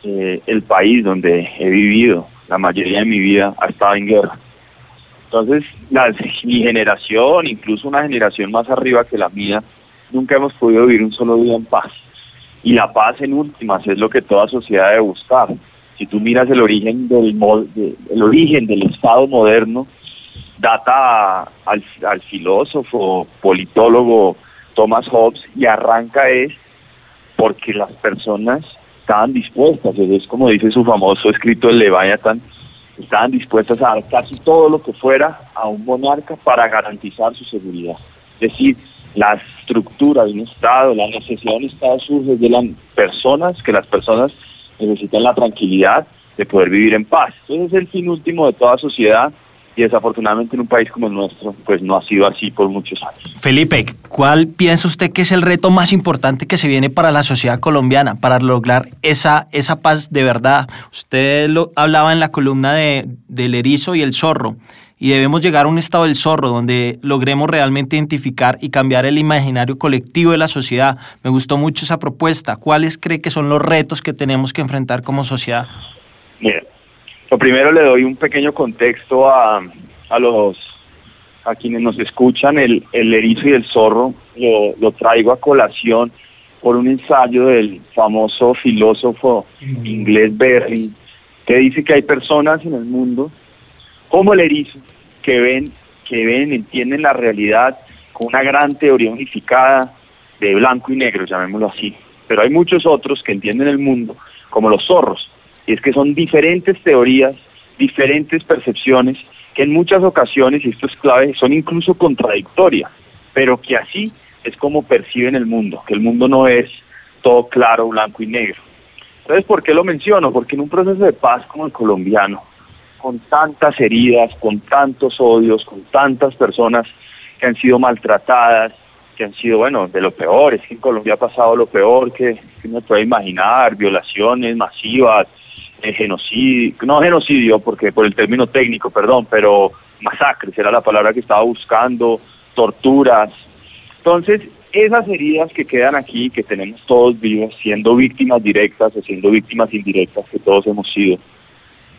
Eh, el país donde he vivido la mayoría de mi vida ha estado en guerra entonces, mi generación, incluso una generación más arriba que la mía, nunca hemos podido vivir un solo día en paz. Y la paz en últimas es lo que toda sociedad debe buscar. Si tú miras el origen del, el origen del Estado moderno, data al, filósofo, politólogo Thomas Hobbes y arranca es porque las personas estaban dispuestas, es como dice su famoso escrito el Leviathan, estaban dispuestas a dar casi todo lo que fuera a un monarca para garantizar su seguridad. Es decir, la estructura de un Estado, la necesidad de un Estado surge de las personas, que las personas necesitan la tranquilidad de poder vivir en paz. Entonces es el fin último de toda sociedad y desafortunadamente en un país como el nuestro, pues no ha sido así por muchos años. Felipe, ¿cuál piensa usted que es el reto más importante que se viene para la sociedad colombiana para lograr esa, esa paz de verdad? Usted lo hablaba en la columna de, del erizo y el zorro. Y debemos llegar a un estado del zorro donde logremos realmente identificar y cambiar el imaginario colectivo de la sociedad. Me gustó mucho esa propuesta. ¿Cuáles cree que son los retos que tenemos que enfrentar como sociedad? Bien, lo primero le doy un pequeño contexto a, los a quienes nos escuchan, el, el erizo y el zorro, lo, traigo a colación por un ensayo del famoso filósofo inglés Berry, que dice que hay personas en el mundo, como el erizo, que ven, que ven, entienden la realidad con una gran teoría unificada de blanco y negro, llamémoslo así. Pero hay muchos otros que entienden el mundo como los zorros, y es que son diferentes teorías, diferentes percepciones, que en muchas ocasiones, y esto es clave, son incluso contradictorias, pero que así es como perciben el mundo, que el mundo no es todo claro, blanco y negro. Entonces, ¿por qué lo menciono? Porque en un proceso de paz como el colombiano, con tantas heridas, con tantos odios, con tantas personas que han sido maltratadas, que han sido, bueno, de lo peor, es que en Colombia ha pasado lo peor que, uno puede imaginar, violaciones masivas, genocidio, no genocidio porque por el término técnico, perdón, pero masacres era la palabra que estaba buscando, torturas. Entonces, esas heridas que quedan aquí, que tenemos todos vivos, siendo víctimas directas o siendo víctimas indirectas, que todos hemos sido,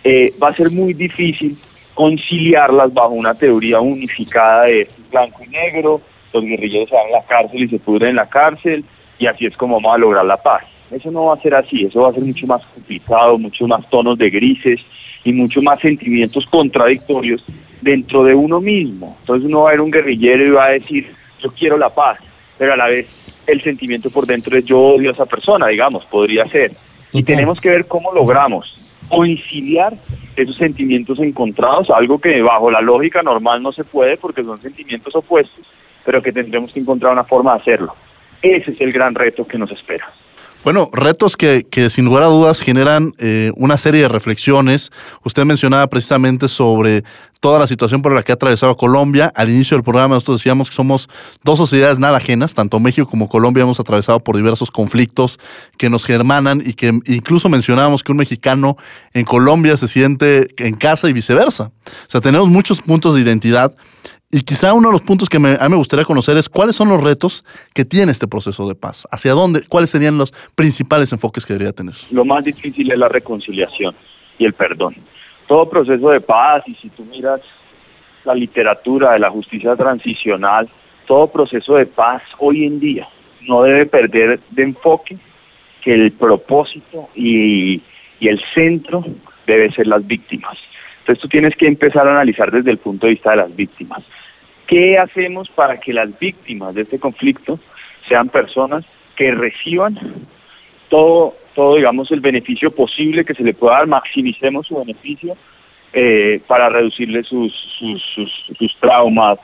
eh, va a ser muy difícil conciliarlas bajo una teoría unificada de blanco y negro, los guerrilleros se van a la cárcel y se pudren en la cárcel, y así es como vamos a lograr la paz. Eso no va a ser así, eso va a ser mucho más complicado, mucho más tonos de grises y mucho más sentimientos contradictorios dentro de uno mismo. Entonces uno va a ver un guerrillero y va a decir, yo quiero la paz, pero a la vez el sentimiento por dentro es yo odio a esa persona, digamos, podría ser. Y tenemos que ver cómo logramos conciliar esos sentimientos encontrados, algo que bajo la lógica normal no se puede porque son sentimientos opuestos, pero que tendremos que encontrar una forma de hacerlo. Ese es el gran reto que nos espera. Bueno, retos que, que, sin lugar a dudas generan eh, una serie de reflexiones. Usted mencionaba precisamente sobre toda la situación por la que ha atravesado Colombia. Al inicio del programa nosotros decíamos que somos dos sociedades nada ajenas, tanto México como Colombia hemos atravesado por diversos conflictos que nos germanan y que incluso mencionábamos que un mexicano en Colombia se siente en casa y viceversa. O sea, tenemos muchos puntos de identidad y quizá uno de los puntos que me, a mí me gustaría conocer es cuáles son los retos que tiene este proceso de paz. ¿Hacia dónde? ¿Cuáles serían los principales enfoques que debería tener? Lo más difícil es la reconciliación y el perdón. Todo proceso de paz, y si tú miras la literatura de la justicia transicional, todo proceso de paz hoy en día no debe perder de enfoque que el propósito y, el centro debe ser las víctimas. Entonces tú tienes que empezar a analizar desde el punto de vista de las víctimas. ¿Qué hacemos para que las víctimas de este conflicto sean personas que reciban todo, todo digamos, el beneficio posible que se le pueda dar, maximicemos su beneficio eh, para reducirle sus, sus, traumas,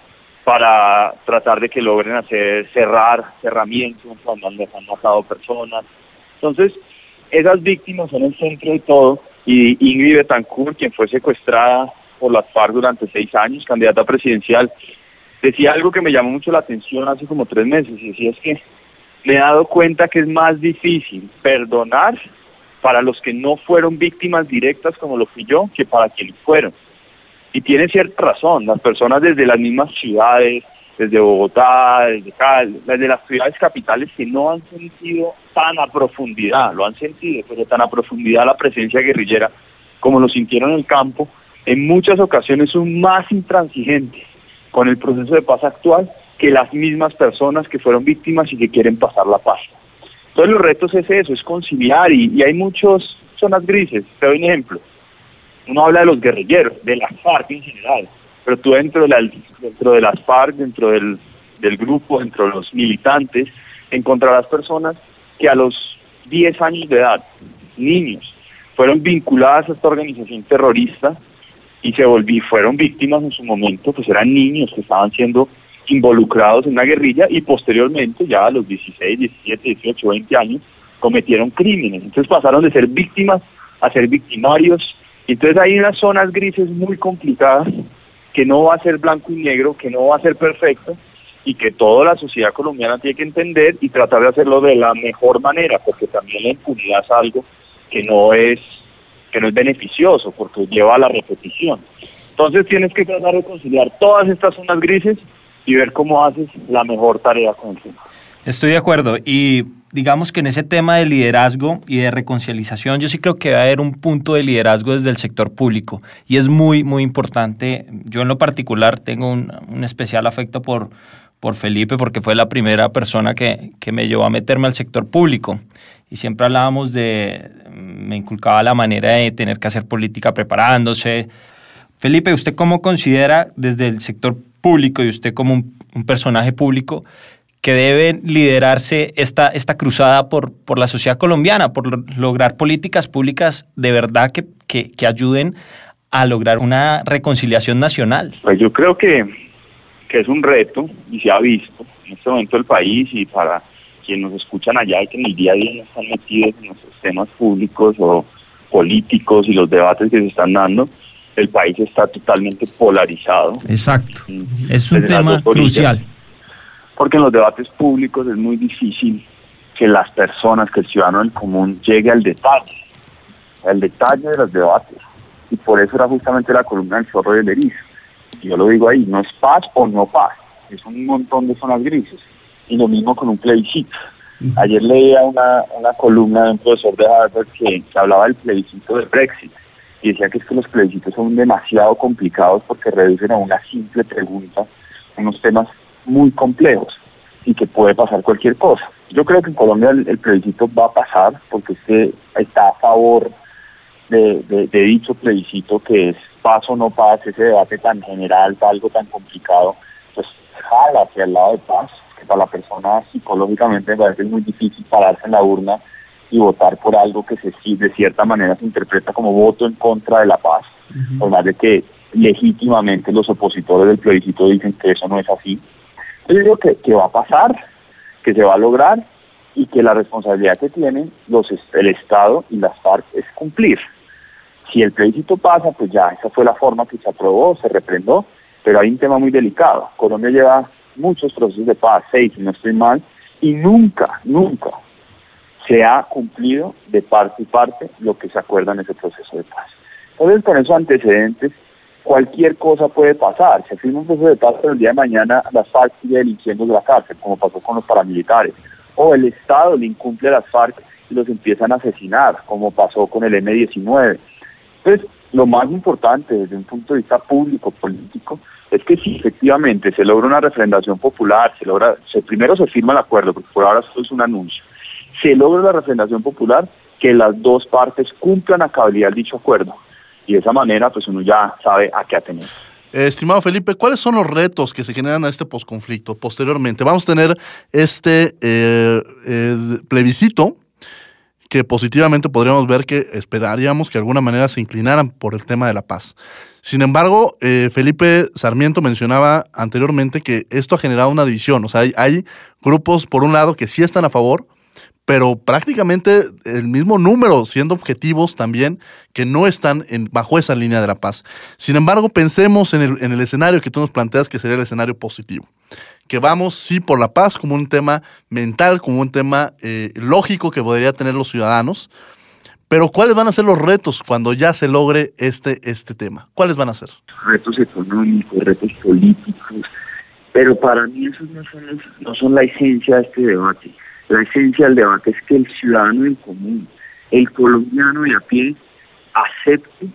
para tratar de que logren hacer cerrar cerramientos cuando han, han matado personas. Entonces, esas víctimas son el centro de todo y Ingrid Betancourt, quien fue secuestrada por las FARC durante seis años, candidata presidencial, decía algo que me llamó mucho la atención hace como tres meses, y decía es que me he dado cuenta que es más difícil perdonar para los que no fueron víctimas directas como lo fui yo que para quienes fueron. Y tiene cierta razón, las personas desde las mismas ciudades, desde Bogotá, desde Cali, desde las ciudades capitales que no han sentido tan a profundidad, lo han sentido, pero tan a profundidad la presencia guerrillera como lo sintieron en el campo, en muchas ocasiones son más intransigentes con el proceso de paz actual que las mismas personas que fueron víctimas y que quieren pasar la paz. Entonces los retos es eso, es conciliar y, hay muchas zonas grises. Te doy un ejemplo. Uno habla de los guerrilleros, de las FARC en general, pero tú dentro de, la, dentro de las FARC, dentro del, del grupo, dentro de los militantes, encontrarás personas que a los 10 años de edad, niños, fueron vinculadas a esta organización terrorista y se volví, fueron víctimas en su momento, pues eran niños que estaban siendo involucrados en una guerrilla y posteriormente, ya a los 16, 17, 18, 20 años, cometieron crímenes. Entonces pasaron de ser víctimas a ser victimarios. Entonces hay unas zonas grises muy complicadas que no va a ser blanco y negro, que no va a ser perfecto y que toda la sociedad colombiana tiene que entender y tratar de hacerlo de la mejor manera, porque también la impunidad es algo que no es que no es beneficioso porque lleva a la repetición. Entonces tienes que tratar de conciliar todas estas zonas grises y ver cómo haces la mejor tarea con. Estoy de acuerdo y digamos que en ese tema de liderazgo y de reconciliación yo sí creo que va a haber un punto de liderazgo desde el sector público y es muy, muy importante. Yo en lo particular tengo un, un especial afecto por, por Felipe porque fue la primera persona que, que me llevó a meterme al sector público y siempre hablábamos de, me inculcaba la manera de tener que hacer política preparándose. Felipe, ¿usted cómo considera desde el sector público y usted como un, personaje público que debe liderarse esta, esta cruzada por, por la sociedad colombiana, por lograr políticas públicas de verdad que, que, ayuden a lograr una reconciliación nacional? Pues yo creo que, que es un reto y se ha visto en este momento el país y para quienes nos escuchan allá y que en el día a día no están metidos en los temas públicos o políticos y los debates que se están dando, el país está totalmente polarizado. Exacto. Es un tema crucial. Porque en los debates públicos es muy difícil que las personas, que el ciudadano del común llegue al detalle, al detalle de los debates. Y por eso era justamente la columna del zorro del erizo. Yo lo digo ahí, no es paz o no paz, es un montón de zonas grises. Y lo mismo con un plebiscito. Ayer leía una, una columna de un profesor de Harvard que hablaba del plebiscito del Brexit y decía que es que los plebiscitos son demasiado complicados porque reducen a una simple pregunta unos temas muy complejos y que puede pasar cualquier cosa. Yo creo que en Colombia el, plebiscito va a pasar porque usted está a favor de, dicho plebiscito que es paso o no paz, ese debate tan general, algo tan complicado, pues jala hacia el lado de paz, que para la persona psicológicamente me parece muy difícil pararse en la urna y votar por algo que se de cierta manera se interpreta como voto en contra de la paz, por más de que legítimamente los opositores del plebiscito dicen que eso no es así. Yo digo que, que va a pasar, que se va a lograr y que la responsabilidad que tienen los, el Estado y las FARC es cumplir. Si el plebiscito pasa, pues ya, esa fue la forma que se aprobó, se reprendó, pero hay un tema muy delicado. Colombia lleva muchos procesos de paz, seis, si no estoy mal, y nunca, nunca se ha cumplido de parte y parte lo que se acuerda en ese proceso de paz. Entonces, con esos antecedentes, cualquier cosa puede pasar. Se firma un proceso de paz, pero el día de mañana las FARC sigue delinquiendo de la cárcel, como pasó con los paramilitares. O el Estado le incumple a las FARC y los empiezan a asesinar, como pasó con el M-19. Entonces, lo más importante desde un punto de vista público, político, es que si efectivamente se logra una refrendación popular, se logra, primero se firma el acuerdo, porque por ahora solo es un anuncio, se logra la refrendación popular, que las dos partes cumplan a cabalidad dicho acuerdo. Y de esa manera, pues uno ya sabe a qué atener. estimado Felipe, ¿cuáles son los retos que se generan a este posconflicto posteriormente? Vamos a tener este eh, eh, plebiscito que positivamente podríamos ver que esperaríamos que de alguna manera se inclinaran por el tema de la paz. Sin embargo, eh, Felipe Sarmiento mencionaba anteriormente que esto ha generado una división. O sea, hay, grupos, por un lado, que sí están a favor, pero prácticamente el mismo número, siendo objetivos también, que no están bajo esa línea de la paz. Sin embargo, pensemos en el, en el escenario que tú nos planteas, que sería el escenario positivo. Que vamos, sí, por la paz como un tema mental, como un tema eh, lógico que podría tener los ciudadanos, pero ¿cuáles van a ser los retos cuando ya se logre este, este tema? ¿Cuáles van a ser? Retos económicos, retos políticos, pero para mí esos no son la esencia de este debate. La esencia del debate es que el ciudadano en común, el colombiano de a pie, acepte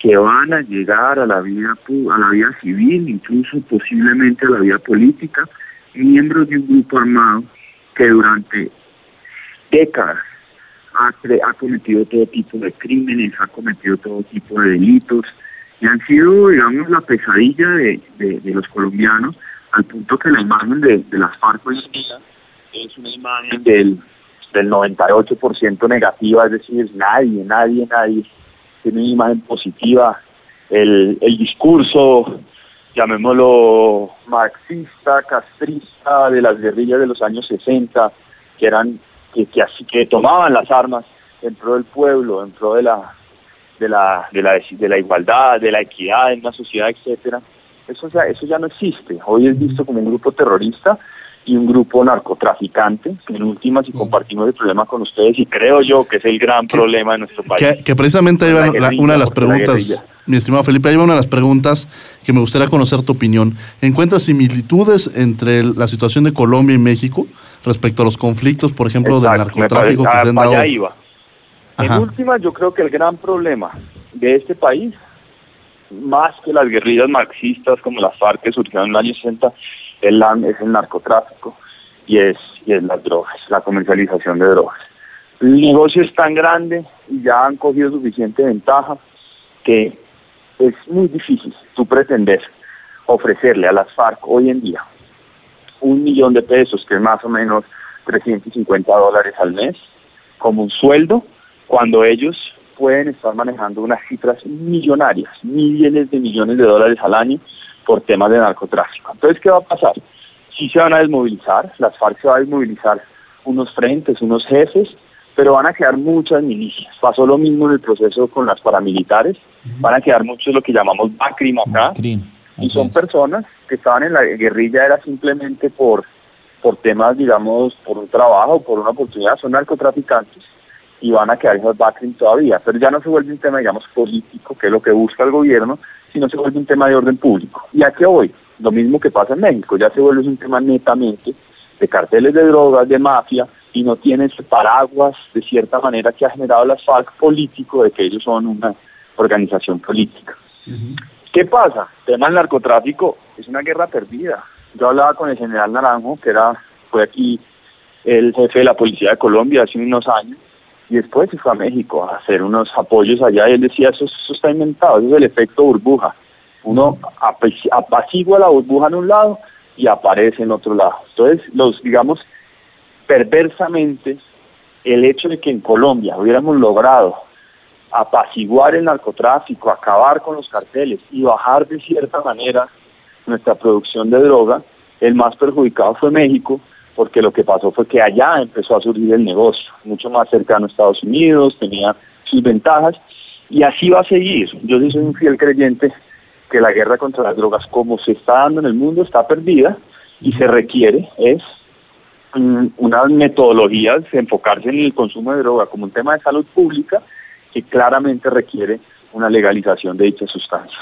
que van a llegar a la vida a la vida civil, incluso posiblemente a la vida política, miembros de un grupo armado que durante décadas ha, cometido todo tipo de crímenes, ha cometido todo tipo de delitos y han sido, digamos, la pesadilla de, los colombianos al punto que la imagen de, las FARC hoy en día es una imagen del, del 98% negativa, es decir, nadie, nadie, nadie tiene una imagen positiva. El, el discurso, llamémoslo marxista, castrista de las guerrillas de los años 60, que eran que, que, así, que tomaban las armas en del pueblo, en de la, de la, de la, de la igualdad, de la equidad en la sociedad, etcétera, eso ya, eso ya no existe. Hoy es visto como un grupo terrorista y un grupo narcotraficante, en últimas y compartimos el problema con ustedes y creo yo que es el gran problema de nuestro país. Que, precisamente ahí va una de las preguntas, mi estimado Felipe, ahí va una de las preguntas que me gustaría conocer tu opinión. ¿Encuentras similitudes entre la situación de Colombia y México respecto a los conflictos, por ejemplo, del narcotráfico que se han dado? Iba. En últimas, yo creo que el gran problema de este país, más que las guerrillas marxistas como las FARC que surgieron en los años 60, el, es el narcotráfico y es, y es las drogas, la comercialización de drogas. El negocio es tan grande y ya han cogido suficiente ventaja que es muy difícil tú pretender ofrecerle a las FARC hoy en día un millón de pesos, que es más o menos 350 dólares al mes, como un sueldo, cuando ellos pueden estar manejando unas cifras millonarias, millones de millones de dólares al año, por temas de narcotráfico. Entonces, ¿qué va a pasar? Sí se van a desmovilizar, las FARC se va a desmovilizar unos frentes, unos jefes, pero van a quedar muchas milicias. Pasó lo mismo en el proceso con las paramilitares, van a quedar muchos lo que llamamos BACRIM acá, y son personas que estaban en la guerrilla era simplemente por, por temas, digamos, por un trabajo, por una oportunidad, son narcotraficantes y van a quedar esos BACRIM todavía, pero ya no se vuelve un tema, digamos, político, que es lo que busca el gobierno, sino se vuelve un tema de orden público. ¿Y a qué hoy? Lo mismo que pasa en México, ya se vuelve un tema netamente de carteles de drogas, de mafia, y no tiene ese paraguas de cierta manera que ha generado las FARC político de que ellos son una organización política. ¿Qué pasa? El tema del narcotráfico es una guerra perdida. Yo hablaba con el general Naranjo, que era fue aquí el jefe de la policía de Colombia hace unos años, y después se fue a México a hacer unos apoyos allá y él decía, eso, está inventado, eso es el efecto burbuja. Uno apacigua la burbuja en un lado y aparece en otro lado. Entonces, los, digamos, perversamente, el hecho de que en Colombia hubiéramos logrado apaciguar el narcotráfico, acabar con los carteles y bajar de cierta manera nuestra producción de droga, el más perjudicado fue México, porque lo que pasó fue que allá empezó a surgir el negocio, mucho más cercano a Estados Unidos, tenía sus ventajas, y así va a seguir. Yo sí soy un fiel creyente que la guerra contra las drogas, como se está dando en el mundo, está perdida, y se requiere es mm, una metodología de enfocarse en el consumo de droga como un tema de salud pública que claramente requiere una legalización de dichas sustancias.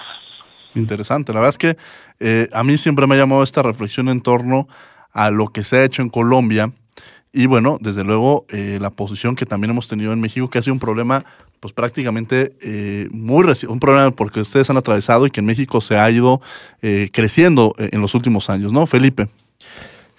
Interesante, la verdad es que eh, a mí siempre me ha llamado esta reflexión en torno a lo que se ha hecho en Colombia y bueno, desde luego eh, la posición que también hemos tenido en México, que ha sido un problema pues prácticamente eh, muy un problema porque ustedes han atravesado y que en México se ha ido eh, creciendo en los últimos años, ¿no, Felipe?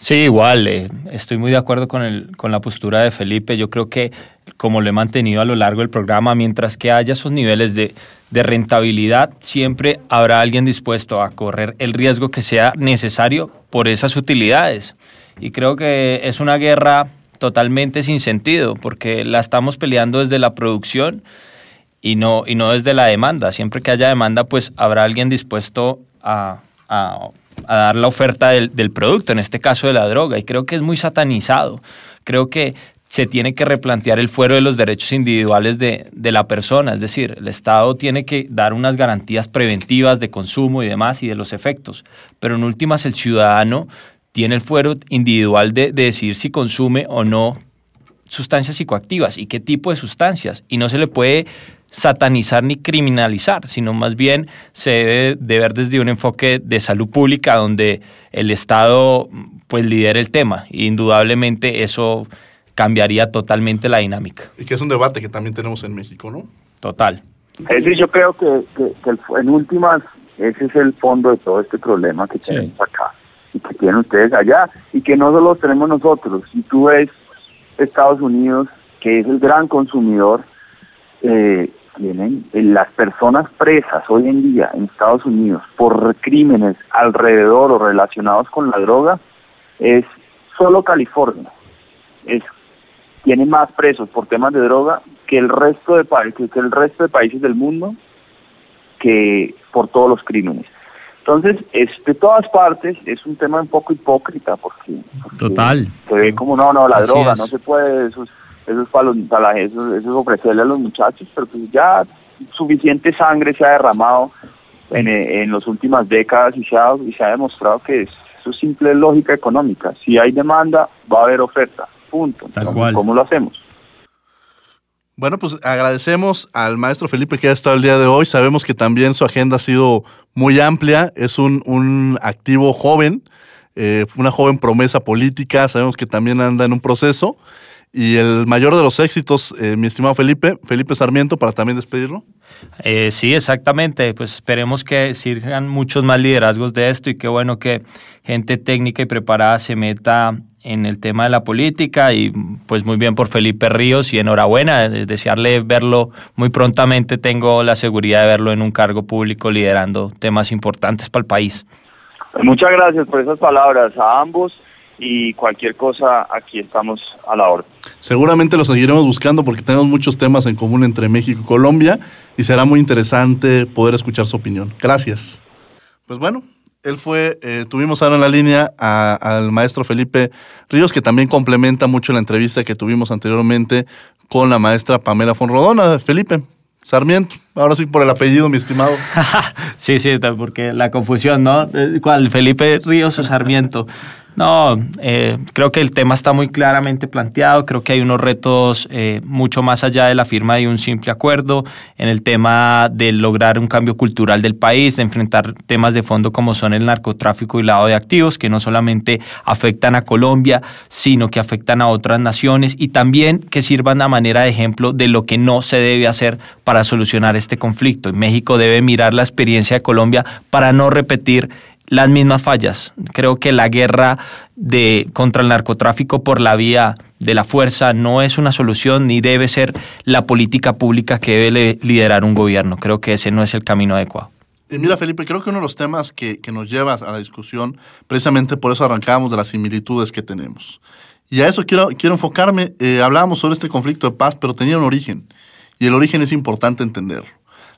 Sí, igual, estoy muy de acuerdo con, el, con la postura de Felipe. Yo creo que como lo he mantenido a lo largo del programa, mientras que haya esos niveles de, de rentabilidad, siempre habrá alguien dispuesto a correr el riesgo que sea necesario por esas utilidades. Y creo que es una guerra totalmente sin sentido, porque la estamos peleando desde la producción y no, y no desde la demanda. Siempre que haya demanda, pues habrá alguien dispuesto a, a, dar la oferta del, del, producto, en este caso de la droga. Y creo que es muy satanizado. Creo que se tiene que replantear el fuero de los derechos individuales de, de, la persona, es decir, el Estado tiene que dar unas garantías preventivas de consumo y demás y de los efectos, pero en últimas el ciudadano tiene el fuero individual de, de decidir si consume o no sustancias psicoactivas y qué tipo de sustancias, y no se le puede satanizar ni criminalizar, sino más bien se debe de ver desde un enfoque de salud pública donde el Estado pues lidera el tema. indudablemente eso cambiaría totalmente la dinámica. Y que es un debate que también tenemos en México, ¿no? Total. Es decir, yo creo que, en últimas ese es el fondo de todo este problema que tenemos acá y que tienen ustedes allá y que no solo tenemos nosotros. Si tú ves Estados Unidos, que es el gran consumidor, eh, tienen eh, las personas presas hoy en día en Estados Unidos por crímenes alrededor o relacionados con la droga, es solo California. Es tiene más presos por temas de droga que el resto de países del mundo que por todos los crímenes. Entonces, es, de todas partes es un tema un poco hipócrita porque, total se ve como no, no, la droga no se puede esos esos para, los, esos, ofrecerle a los muchachos, pero pues ya suficiente sangre se ha derramado en, en las últimas décadas y se ha, y se ha demostrado que es, eso es simple lógica económica. Si hay demanda, va a haber oferta. Punto. ¿Cómo lo hacemos? Bueno, pues agradecemos al maestro Felipe que ha estado el día de hoy. Sabemos que también su agenda ha sido muy amplia. Es un, activo joven, eh, una joven promesa política. Sabemos que también anda en un proceso. Y el mayor de los éxitos, eh, mi estimado Felipe, Felipe Sarmiento, para también despedirlo. Eh, sí, exactamente. Pues esperemos que sirvan muchos más liderazgos de esto y qué bueno que gente técnica y preparada se meta en el tema de la política y pues muy bien por Felipe Ríos y enhorabuena, desearle verlo muy prontamente, tengo la seguridad de verlo en un cargo público liderando temas importantes para el país. Muchas gracias por esas palabras a ambos y cualquier cosa aquí estamos a la orden. Seguramente lo seguiremos buscando porque tenemos muchos temas en común entre México y Colombia y será muy interesante poder escuchar su opinión. Gracias. Pues bueno, él fue, eh, tuvimos ahora en la línea al maestro Felipe Ríos, que también complementa mucho la entrevista que tuvimos anteriormente con la maestra Pamela Fonrodona. Felipe, Sarmiento, ahora sí por el apellido, mi estimado. sí, sí, porque la confusión, ¿no? ¿Cuál? Felipe Ríos o Sarmiento. No, eh, creo que el tema está muy claramente planteado, creo que hay unos retos eh, mucho más allá de la firma de un simple acuerdo, en el tema de lograr un cambio cultural del país, de enfrentar temas de fondo como son el narcotráfico y lavado de activos, que no solamente afectan a Colombia, sino que afectan a otras naciones y también que sirvan a manera de ejemplo de lo que no se debe hacer para solucionar este conflicto. México debe mirar la experiencia de Colombia para no repetir las mismas fallas. Creo que la guerra de, contra el narcotráfico por la vía de la fuerza no es una solución ni debe ser la política pública que debe liderar un gobierno. Creo que ese no es el camino adecuado. Y mira, Felipe, creo que uno de los temas que, nos lleva a la discusión, precisamente por eso arrancamos de las similitudes que tenemos. Y a eso quiero, quiero enfocarme. Eh, hablábamos sobre este conflicto de paz, pero tenía un origen. Y el origen es importante entenderlo.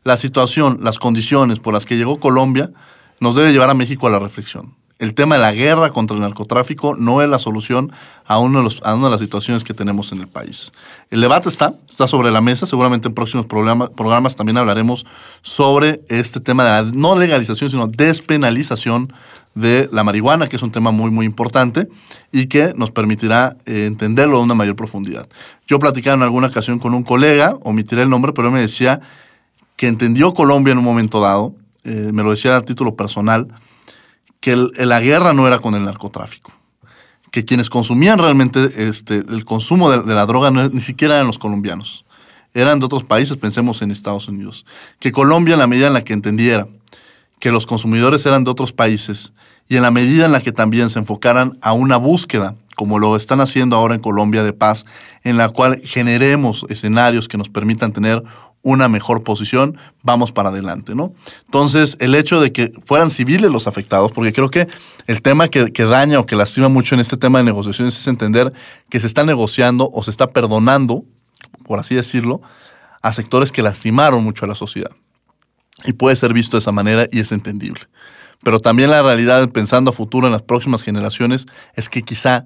La situación, las condiciones por las que llegó Colombia, nos debe llevar a México a la reflexión. el tema de la guerra contra el narcotráfico no es la solución a, de los, a una de las situaciones que tenemos en el país. El debate está, está sobre la mesa, seguramente en próximos programas también hablaremos sobre este tema de la no legalización, sino despenalización de la marihuana, que es un tema muy, muy importante y que nos permitirá eh, entenderlo de una mayor profundidad. Yo platicaba en alguna ocasión con un colega, omitiré el nombre, pero él me decía que entendió Colombia en un momento dado, eh, me lo decía a título personal, que la guerra no era con el narcotráfico, que quienes consumían realmente este, el consumo de, la droga ni siquiera eran los colombianos, eran de otros países, pensemos en Estados Unidos, que Colombia en la medida en la que entendiera que los consumidores eran de otros países y en la medida en la que también se enfocaran a una búsqueda, como lo están haciendo ahora en Colombia de paz, en la cual generemos escenarios que nos permitan tener una mejor posición, vamos para adelante, ¿no? Entonces, el hecho de que fueran civiles los afectados, porque creo que el tema que, daña o que lastima mucho en este tema de negociaciones es entender que se está negociando o se está perdonando, por así decirlo, a sectores que lastimaron mucho a la sociedad. Y puede ser visto de esa manera y es entendible. Pero también la realidad, pensando a futuro en las próximas generaciones, es que quizá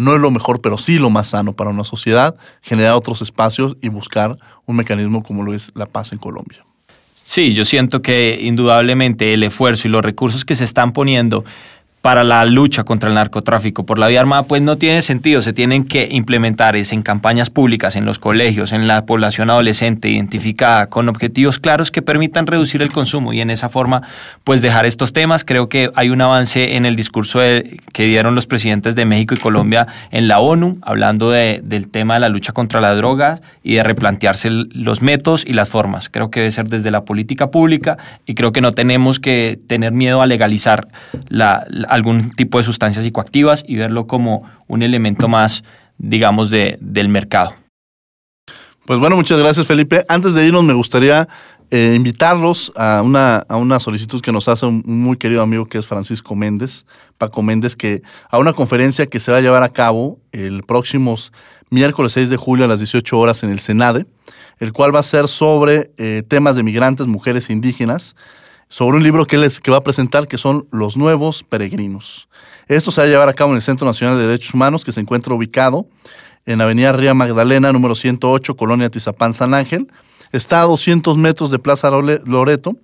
no es lo mejor, pero sí lo más sano para una sociedad, generar otros espacios y buscar un mecanismo como lo es la paz en Colombia. Sí, yo siento que indudablemente el esfuerzo y los recursos que se están poniendo para la lucha contra el narcotráfico por la vía armada, pues no tiene sentido. Se tienen que implementar es en campañas públicas, en los colegios, en la población adolescente identificada, con objetivos claros que permitan reducir el consumo y en esa forma, pues dejar estos temas. Creo que hay un avance en el discurso que dieron los presidentes de México y Colombia en la ONU, hablando del tema de la lucha contra la droga y de replantearse los métodos y las formas. Creo que debe ser desde la política pública y creo que no tenemos que tener miedo a legalizar la algún tipo de sustancias psicoactivas y verlo como un elemento más, digamos, de, del mercado. Pues bueno, muchas gracias Felipe. Antes de irnos me gustaría eh, invitarlos a una, a una solicitud que nos hace un muy querido amigo que es Francisco Méndez, Paco Méndez, que a una conferencia que se va a llevar a cabo el próximo miércoles 6 de julio a las 18 horas en el Senade, el cual va a ser sobre eh, temas de migrantes, mujeres indígenas sobre un libro que él que va a presentar que son Los Nuevos Peregrinos. Esto se va a llevar a cabo en el Centro Nacional de Derechos Humanos que se encuentra ubicado en Avenida Ría Magdalena, número 108, Colonia Tizapán, San Ángel. Está a 200 metros de Plaza Loreto.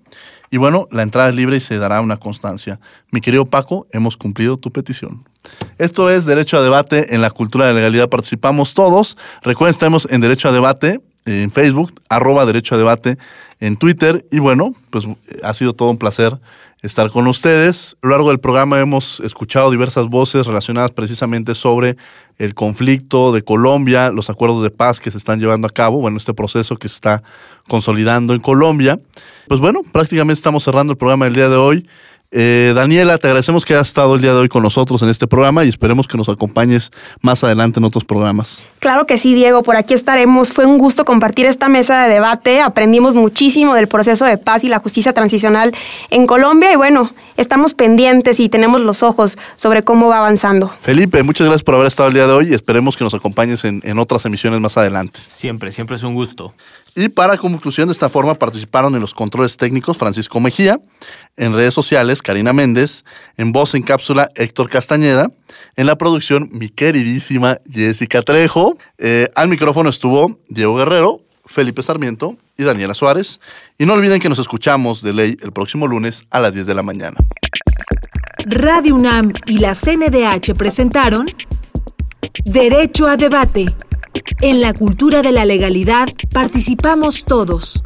Y bueno, la entrada es libre y se dará una constancia. Mi querido Paco, hemos cumplido tu petición. Esto es Derecho a Debate en la Cultura de Legalidad. Participamos todos. Recuerden, estamos en Derecho a Debate en Facebook, arroba Derecho a Debate en Twitter. Y bueno, pues ha sido todo un placer estar con ustedes. A lo largo del programa hemos escuchado diversas voces relacionadas precisamente sobre el conflicto de Colombia, los acuerdos de paz que se están llevando a cabo, bueno, este proceso que se está consolidando en Colombia. Pues bueno, prácticamente estamos cerrando el programa del día de hoy. Eh, Daniela, te agradecemos que hayas estado el día de hoy con nosotros en este programa y esperemos que nos acompañes más adelante en otros programas. Claro que sí, Diego, por aquí estaremos. Fue un gusto compartir esta mesa de debate. Aprendimos muchísimo del proceso de paz y la justicia transicional en Colombia y bueno, estamos pendientes y tenemos los ojos sobre cómo va avanzando. Felipe, muchas gracias por haber estado el día de hoy y esperemos que nos acompañes en, en otras emisiones más adelante. Siempre, siempre es un gusto. Y para conclusión, de esta forma participaron en los controles técnicos Francisco Mejía, en redes sociales Karina Méndez, en voz en cápsula Héctor Castañeda, en la producción mi queridísima Jessica Trejo, eh, al micrófono estuvo Diego Guerrero, Felipe Sarmiento y Daniela Suárez. Y no olviden que nos escuchamos de ley el próximo lunes a las 10 de la mañana. Radio UNAM y la CNDH presentaron Derecho a debate. En la cultura de la legalidad participamos todos.